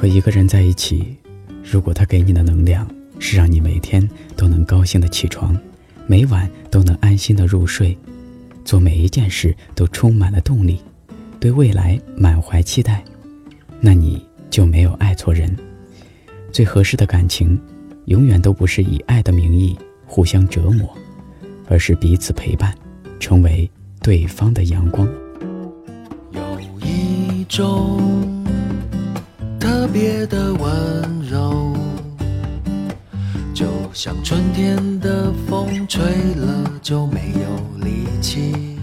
和一个人在一起，如果他给你的能量是让你每天都能高兴的起床，每晚都能安心的入睡，做每一件事都充满了动力，对未来满怀期待，那你就没有爱错人。最合适的感情，永远都不是以爱的名义互相折磨，而是彼此陪伴，成为对方的阳光。有一种。特别的温柔，就像春天的风吹了就没有力气。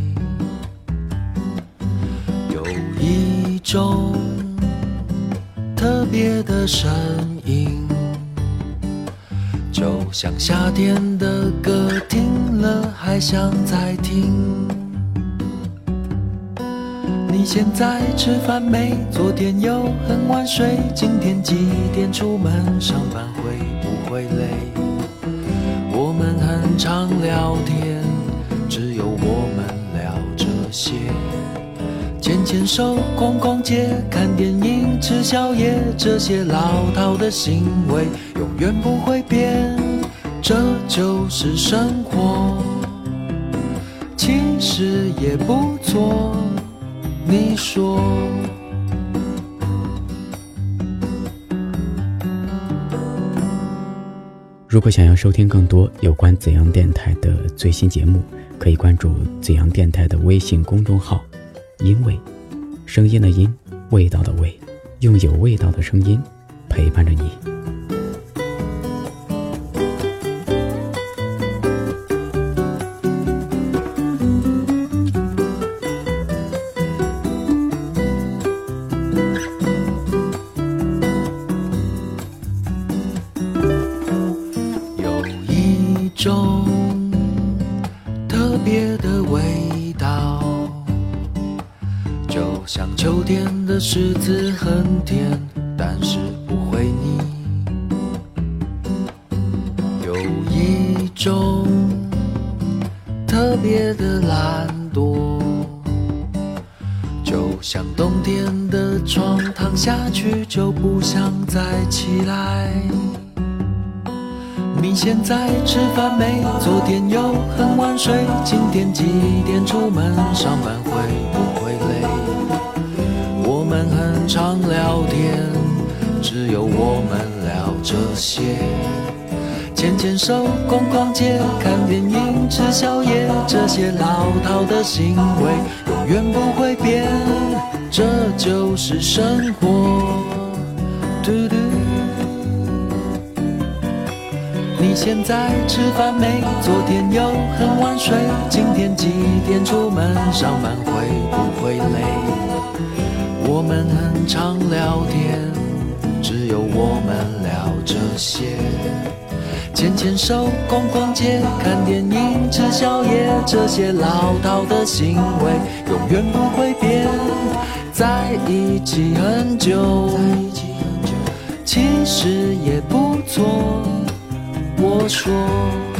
有一种特别的声音，就像夏天的歌，听了还想再听。你现在吃饭没？昨天又很晚睡，今天几点出门？上班会不会累？我们很常聊天，只有我们聊这些。牵牵手，逛逛街，看电影，吃宵夜，这些老套的行为永远不会变。这就是生活，其实也不错。你说，如果想要收听更多有关怎样电台的最新节目，可以关注怎样电台的微信公众号。因为，声音的音，味道的味，用有味道的声音陪伴着你。种特别的味道，就像秋天的柿子很甜，但是不会腻。有一种特别的懒惰，就像冬天的床，躺下去就不想再起来。你现在吃饭没？昨天又很晚睡，今天几点出门？上班会不会累？我们很常聊天，只有我们聊这些。牵牵手，逛逛街，看电影，吃宵夜，这些老套的行为永远不会变，这就是生活。嘟嘟。你现在吃饭没？昨天又很晚睡，今天几点出门？上班会不会累？我们很常聊天，只有我们聊这些。牵牵手，逛逛街，看电影，吃宵夜，这些老套的行为永远不会变。在一起很久，其实也。说。